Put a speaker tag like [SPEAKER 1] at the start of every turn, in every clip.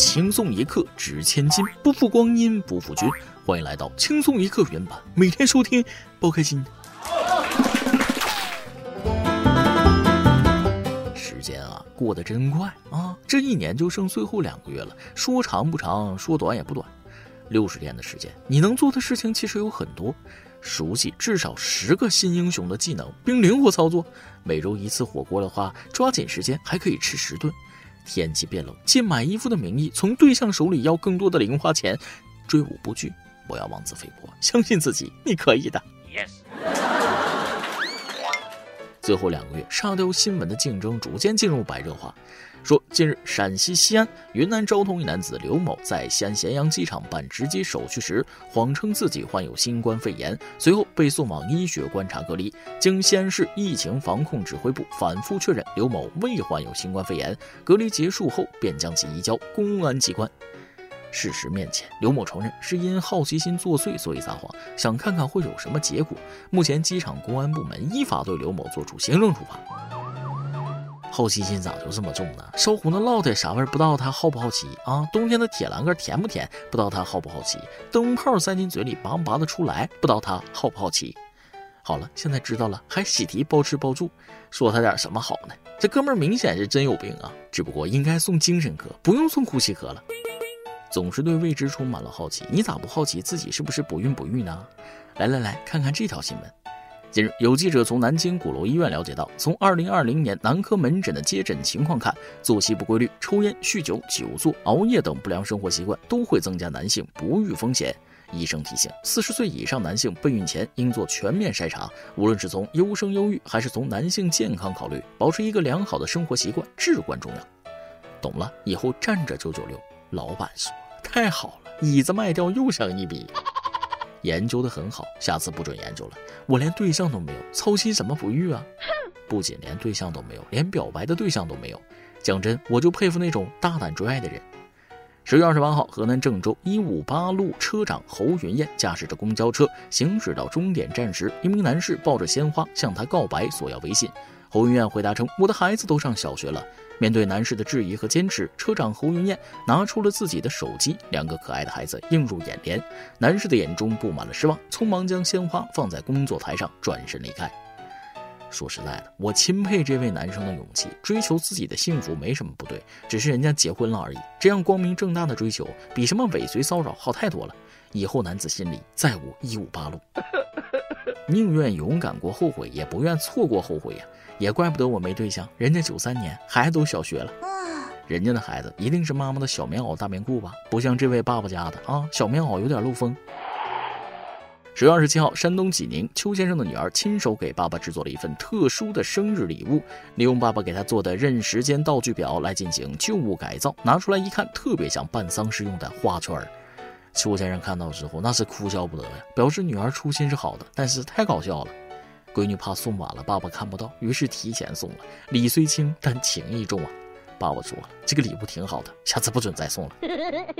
[SPEAKER 1] 轻松一刻值千金，不负光阴不负君。欢迎来到轻松一刻原版，每天收听，包开心。时间啊，过得真快啊！这一年就剩最后两个月了，说长不长，说短也不短。六十天的时间，你能做的事情其实有很多。熟悉至少十个新英雄的技能，并灵活操作。每周一次火锅的话，抓紧时间还可以吃十顿。天气变冷，借买衣服的名义从对象手里要更多的零花钱，追舞不惧，不要妄自菲薄，相信自己，你可以的。Yes。最后两个月，沙雕新闻的竞争逐渐进入白热化。说，近日陕西西安、云南昭通一男子刘某在西安咸阳机场办值机手续时，谎称自己患有新冠肺炎，随后被送往医学观察隔离。经西安市疫情防控指挥部反复确认刘某未患有新冠肺炎，隔离结束后便将其移交公安机关。事实面前，刘某承认是因好奇心作祟，所以撒谎，想看看会有什么结果。目前，机场公安部门依法对刘某作出行政处罚。好奇心咋就这么重呢？烧糊的烙铁啥味儿不知道他好不好奇啊？冬天的铁栏杆甜不甜不知道他好不好奇？灯泡塞进嘴里拔不拔得出来不知道他好不好奇？好了，现在知道了，还喜提包吃包住，说他点什么好呢？这哥们儿明显是真有病啊！只不过应该送精神科，不用送呼吸科了。总是对未知充满了好奇，你咋不好奇自己是不是不孕不育呢？来来来看看这条新闻。近日，有记者从南京鼓楼医院了解到，从2020年男科门诊的接诊情况看，作息不规律、抽烟、酗酒、久坐、熬夜等不良生活习惯都会增加男性不育风险。医生提醒，四十岁以上男性备孕前应做全面筛查，无论是从优生优育还是从男性健康考虑，保持一个良好的生活习惯至关重要。懂了，以后站着九九六。老板说：“太好了，椅子卖掉又省一笔。研究的很好，下次不准研究了。我连对象都没有，操心什么不育啊？不仅连对象都没有，连表白的对象都没有。讲真，我就佩服那种大胆追爱的人。”十月二十八号，河南郑州一五八路车长侯云燕驾驶着公交车行驶到终点站时，一名男士抱着鲜花向她告白，索要微信。侯云燕回答称：“我的孩子都上小学了。”面对男士的质疑和坚持，车长侯云燕拿出了自己的手机，两个可爱的孩子映入眼帘。男士的眼中布满了失望，匆忙将鲜花放在工作台上，转身离开。说实在的，我钦佩这位男生的勇气，追求自己的幸福没什么不对，只是人家结婚了而已。这样光明正大的追求，比什么尾随骚扰好太多了。以后男子心里再无一五八路，宁愿勇敢过后悔，也不愿错过后悔呀。也怪不得我没对象，人家九三年孩子都小学了，人家的孩子一定是妈妈的小棉袄大棉裤吧？不像这位爸爸家的啊，小棉袄有点漏风。十月二十七号，山东济宁邱先生的女儿亲手给爸爸制作了一份特殊的生日礼物，利用爸爸给他做的认时间道具表来进行旧物改造，拿出来一看，特别像办丧事用的花圈儿。邱先生看到之后那是哭笑不得呀，表示女儿初心是好的，但是太搞笑了。闺女怕送晚了，爸爸看不到，于是提前送了。礼虽轻，但情意重啊。爸爸说了，这个礼物挺好的，下次不准再送了。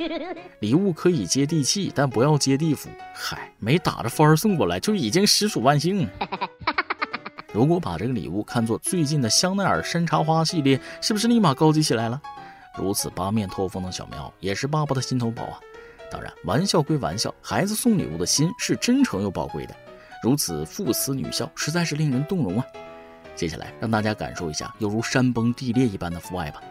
[SPEAKER 1] 礼物可以接地气，但不要接地府。嗨，没打着幡儿送过来，就已经实属万幸了。如果把这个礼物看作最近的香奈儿山茶花系列，是不是立马高级起来了？如此八面透风的小棉袄，也是爸爸的心头宝啊。当然，玩笑归玩笑，孩子送礼物的心是真诚又宝贵的。如此父慈女孝，实在是令人动容啊！接下来让大家感受一下犹如山崩地裂一般的父爱吧。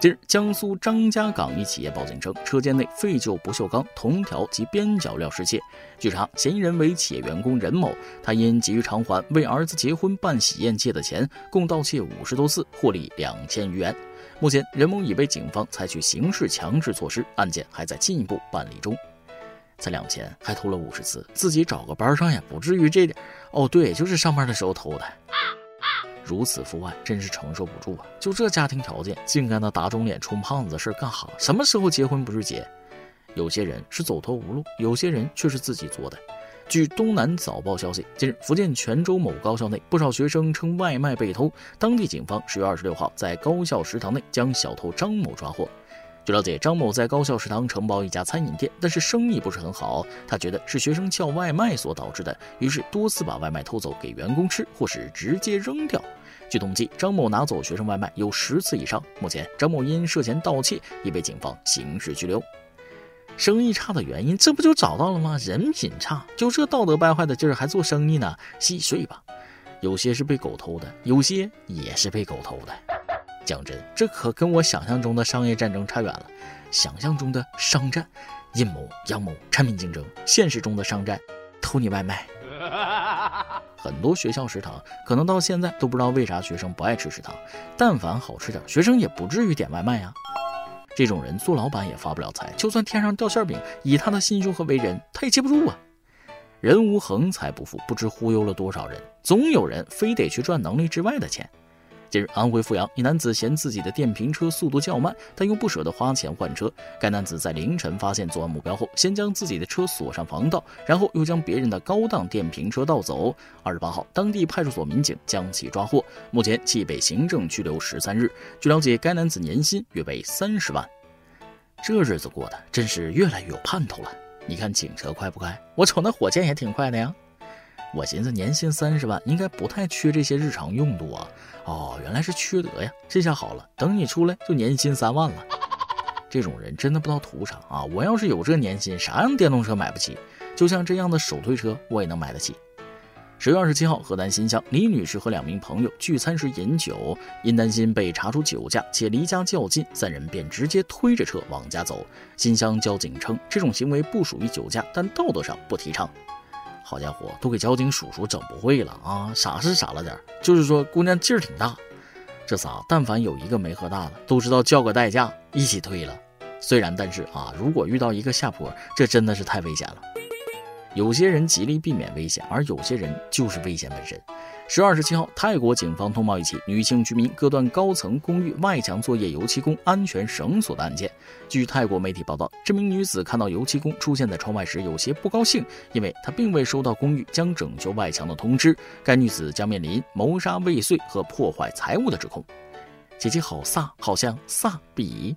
[SPEAKER 1] 近日，江苏张家港一企业报警称，车间内废旧不锈钢、铜条及边角料失窃。据查，嫌疑人为企业员工任某，他因急于偿还为儿子结婚办喜宴借的钱，共盗窃五十多次，获利两千余元。目前，任某已被警方采取刑事强制措施，案件还在进一步办理中。才两千，还偷了五十次，自己找个班上也不至于这点。哦，对，就是上班的时候偷的。如此父爱，真是承受不住啊！就这家庭条件，净干那打肿脸充胖子的事干哈？什么时候结婚不是结？有些人是走投无路，有些人却是自己作的。据东南早报消息，近日福建泉州某高校内，不少学生称外卖被偷，当地警方十月二十六号在高校食堂内将小偷张某抓获。据了解，张某在高校食堂承包一家餐饮店，但是生意不是很好。他觉得是学生叫外卖所导致的，于是多次把外卖偷走给员工吃，或是直接扔掉。据统计，张某拿走学生外卖有十次以上。目前，张某因涉嫌盗窃已被警方刑事拘留。生意差的原因，这不就找到了吗？人品差，就这道德败坏的劲儿还做生意呢？细睡吧。有些是被狗偷的，有些也是被狗偷的。讲真，这可跟我想象中的商业战争差远了。想象中的商战，阴谋、阳谋、产品竞争；现实中的商战，偷你外卖。很多学校食堂可能到现在都不知道为啥学生不爱吃食堂，但凡好吃点，学生也不至于点外卖呀。这种人做老板也发不了财，就算天上掉馅饼，以他的心胸和为人，他也接不住啊。人无横财不富，不知忽悠了多少人。总有人非得去赚能力之外的钱。近日，安徽阜阳一男子嫌自己的电瓶车速度较慢，但又不舍得花钱换车。该男子在凌晨发现作案目标后，先将自己的车锁上防盗，然后又将别人的高档电瓶车盗走。二十八号，当地派出所民警将其抓获，目前其被行政拘留十三日。据了解，该男子年薪约为三十万。这日子过得真是越来越有盼头了。你看警车快不快？我瞅那火箭也挺快的呀。我寻思年薪三十万应该不太缺这些日常用度啊，哦，原来是缺德呀！这下好了，等你出来就年薪三万了。这种人真的不知道图啥啊！我要是有这年薪，啥样电动车买不起？就像这样的手推车，我也能买得起。十月二十七号，河南新乡李女士和两名朋友聚餐时饮酒，因担心被查出酒驾且离家较近，三人便直接推着车往家走。新乡交警称，这种行为不属于酒驾，但道德上不提倡。好家伙，都给交警叔叔整不会了啊！傻是傻了点，就是说姑娘劲儿挺大。这仨但凡有一个没喝大的，都知道叫个代驾一起推了。虽然但是啊，如果遇到一个下坡，这真的是太危险了。有些人极力避免危险，而有些人就是危险本身。十二十七号，泰国警方通报一起女性居民割断高层公寓外墙作业油漆工安全绳索的案件。据泰国媒体报道，这名女子看到油漆工出现在窗外时有些不高兴，因为她并未收到公寓将整修外墙的通知。该女子将面临谋杀未遂和破坏财物的指控。姐姐好飒，好像飒比，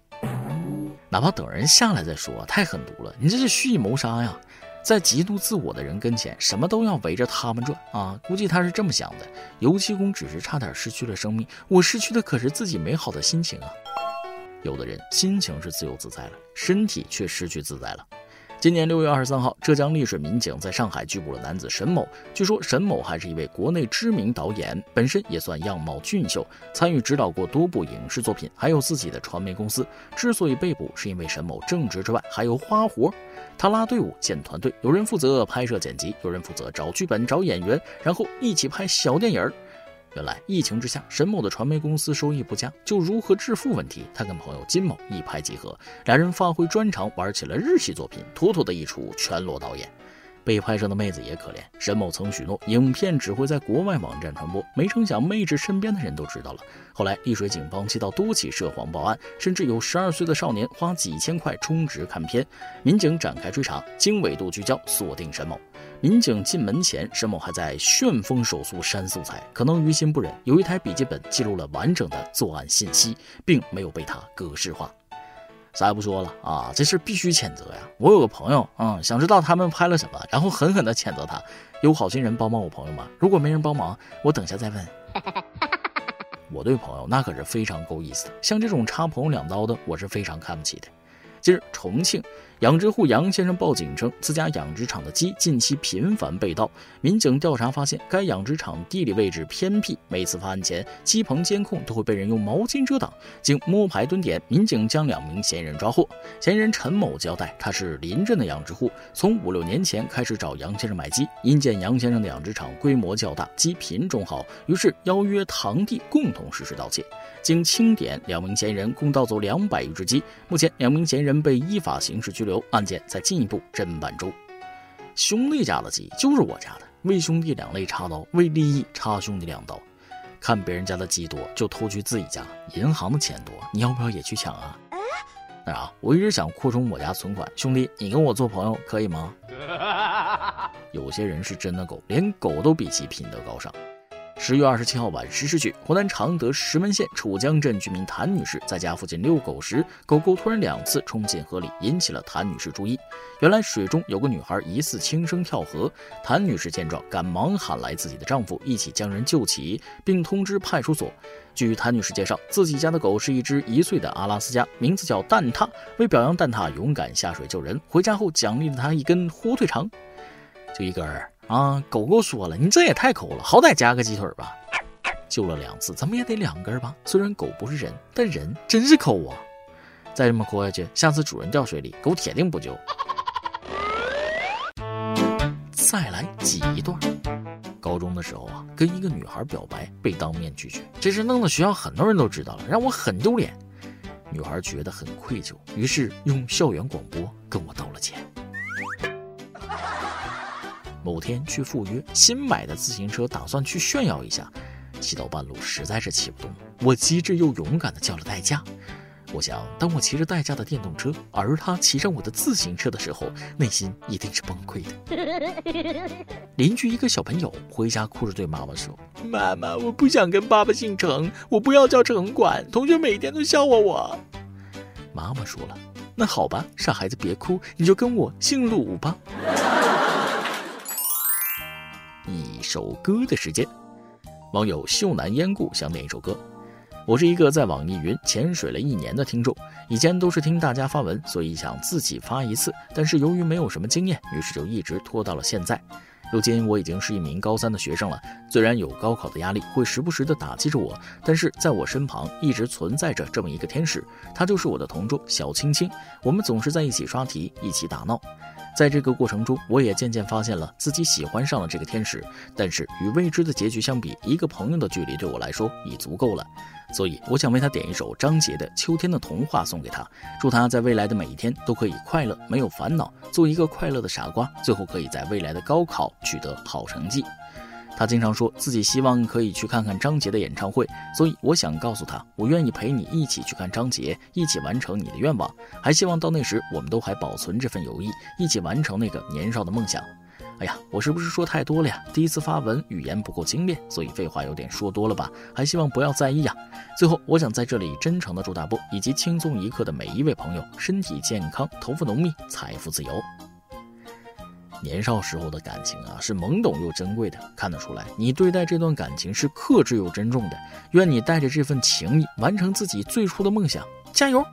[SPEAKER 1] 哪怕等人下来再说，太狠毒了，你这是蓄意谋杀呀！在极度自我的人跟前，什么都要围着他们转啊！估计他是这么想的：油漆工只是差点失去了生命，我失去的可是自己美好的心情啊！有的人心情是自由自在了，身体却失去自在了。今年六月二十三号，浙江丽水民警在上海拘捕了男子沈某。据说沈某还是一位国内知名导演，本身也算样貌俊秀，参与指导过多部影视作品，还有自己的传媒公司。之所以被捕，是因为沈某正职之外还有花活。他拉队伍、建团队，有人负责拍摄剪辑，有人负责找剧本、找演员，然后一起拍小电影儿。原来疫情之下，沈某的传媒公司收益不佳，就如何致富问题，他跟朋友金某一拍即合，俩人发挥专长，玩起了日系作品，妥妥的一出全裸导演。被拍摄的妹子也可怜，沈某曾许诺影片只会在国外网站传播，没成想妹纸身边的人都知道了。后来丽水警方接到多起涉黄报案，甚至有十二岁的少年花几千块充值看片，民警展开追查，经纬度聚焦锁定沈某。民警进门前，沈某还在旋风手速删素材，可能于心不忍，有一台笔记本记录了完整的作案信息，并没有被他格式化。啥也不说了啊，这事必须谴责呀！我有个朋友，嗯，想知道他们拍了什么，然后狠狠地谴责他。有好心人帮帮我朋友吗？如果没人帮忙，我等下再问。我对朋友那可是非常够意思的，像这种插朋友两刀的，我是非常看不起的。今儿，重庆养殖户杨先生报警称，自家养殖场的鸡近期频繁被盗。民警调查发现，该养殖场地理位置偏僻，每次发案前，鸡棚监控都会被人用毛巾遮挡。经摸排蹲点，民警将两名嫌疑人抓获。嫌疑人陈某交代，他是邻镇的养殖户，从五六年前开始找杨先生买鸡，因见杨先生的养殖场规模较大，鸡品种好，于是邀约堂弟共同实施盗窃。经清点，两名嫌疑人共盗走两百余只鸡。目前，两名嫌疑人被依法刑事拘留，案件在进一步侦办中。兄弟家的鸡就是我家的，为兄弟两肋插刀，为利益插兄弟两刀。看别人家的鸡多，就偷去自己家；银行的钱多，你要不要也去抢啊？那啥，我一直想扩充我家存款，兄弟，你跟我做朋友可以吗？有些人是真的狗，连狗都比其品德高尚。十月二十七号晚十时许，湖南常德石门县楚江镇居民谭女士在家附近遛狗时，狗狗突然两次冲进河里，引起了谭女士注意。原来水中有个女孩疑似轻生跳河，谭女士见状，赶忙喊来自己的丈夫，一起将人救起，并通知派出所。据谭女士介绍，自己家的狗是一只一岁的阿拉斯加，名字叫蛋挞。为表扬蛋挞勇敢下水救人，回家后奖励了它一根火腿肠，就一根儿。啊，狗狗说了，你这也太抠了，好歹加个鸡腿吧。救了两次，怎么也得两根吧？虽然狗不是人，但人真是抠啊！再这么抠下去，下次主人掉水里，狗铁定不救。再来挤一段。高中的时候啊，跟一个女孩表白被当面拒绝，这事弄得学校很多人都知道了，让我很丢脸。女孩觉得很愧疚，于是用校园广播跟我道了歉。某天去赴约，新买的自行车打算去炫耀一下，骑到半路实在是骑不动，我机智又勇敢的叫了代驾。我想，当我骑着代驾的电动车，而他骑上我的自行车的时候，内心一定是崩溃的。邻居一个小朋友回家哭着对妈妈说：“妈妈，我不想跟爸爸姓程，我不要叫城管，同学每天都笑话我。”妈妈说了：“那好吧，傻孩子别哭，你就跟我姓鲁吧。”一首歌的时间，网友秀男烟故想点一首歌。我是一个在网易云潜水了一年的听众，以前都是听大家发文，所以想自己发一次，但是由于没有什么经验，于是就一直拖到了现在。如今我已经是一名高三的学生了，虽然有高考的压力会时不时的打击着我，但是在我身旁一直存在着这么一个天使，他就是我的同桌小青青，我们总是在一起刷题，一起打闹。在这个过程中，我也渐渐发现了自己喜欢上了这个天使。但是与未知的结局相比，一个朋友的距离对我来说已足够了。所以我想为他点一首张杰的《秋天的童话》送给他，祝他在未来的每一天都可以快乐，没有烦恼，做一个快乐的傻瓜，最后可以在未来的高考取得好成绩。他经常说自己希望可以去看看张杰的演唱会，所以我想告诉他，我愿意陪你一起去看张杰，一起完成你的愿望。还希望到那时，我们都还保存这份友谊，一起完成那个年少的梦想。哎呀，我是不是说太多了呀？第一次发文，语言不够精炼，所以废话有点说多了吧？还希望不要在意呀。最后，我想在这里真诚的祝大波以及轻松一刻的每一位朋友身体健康，头发浓密，财富自由。年少时候的感情啊，是懵懂又珍贵的，看得出来，你对待这段感情是克制又珍重的。愿你带着这份情谊，完成自己最初的梦想，加油！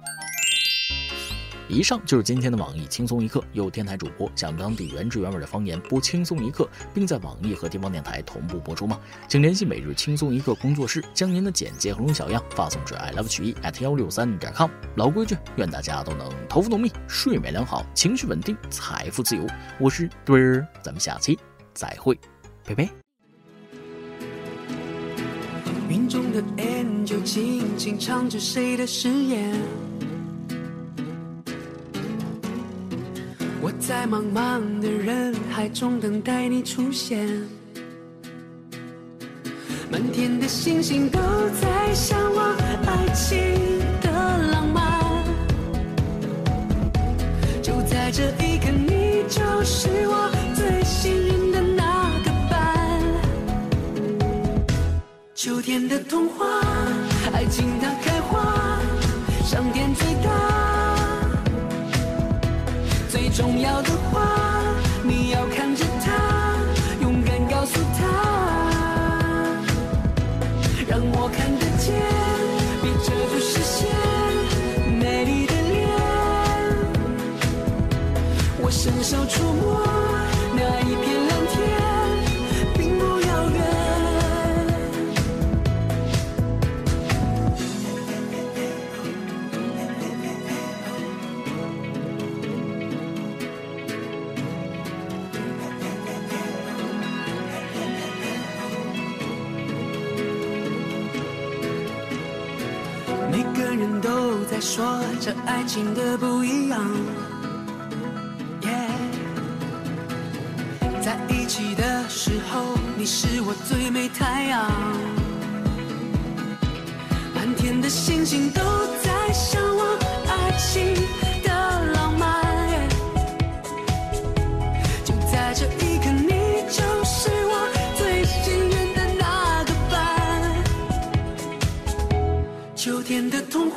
[SPEAKER 1] 以上就是今天的网易轻松一刻，由电台主播讲当地原汁原味的方言播轻松一刻，并在网易和地方电台同步播出吗？请联系每日轻松一刻工作室，将您的简介和龙小样发送至 i love 曲艺 at 幺六三点 com。老规矩，愿大家都能头发浓密，睡眠良好，情绪稳定，财富自由。我是墩儿，咱们下期再会，拜拜。云中的就轻轻唱着谁的誓言。我在茫茫的人海中等待你出现，满天的星星都在向往爱情的浪漫。就在这一刻，你就是我最幸运的那个伴。秋天的童话，爱情它重要的个人都在说这爱情的不一样，在一起的时候，你是我最美太阳，满天的星星都在向往爱情。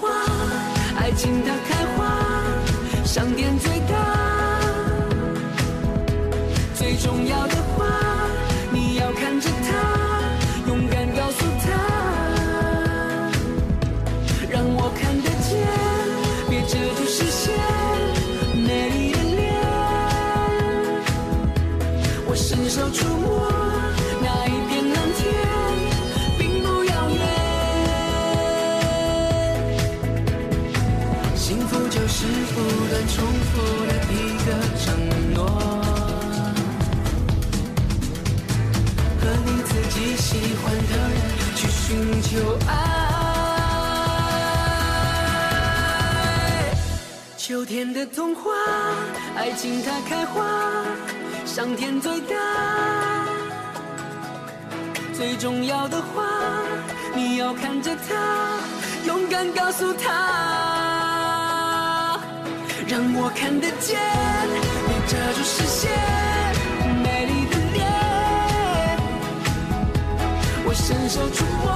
[SPEAKER 1] 花，爱
[SPEAKER 2] 情它开花，商店最大，最重要的话，你要看着它，勇敢告诉他，让我看得见，别遮住视线，美丽的脸，我伸手触摸不断重复的一个承诺，和你自己喜欢的人去寻求爱。秋天的童话，爱情它开花，上天最大。最重要的话，你要看着他，勇敢告诉他，让我看得见，你遮住视线，美丽的脸，我伸手触摸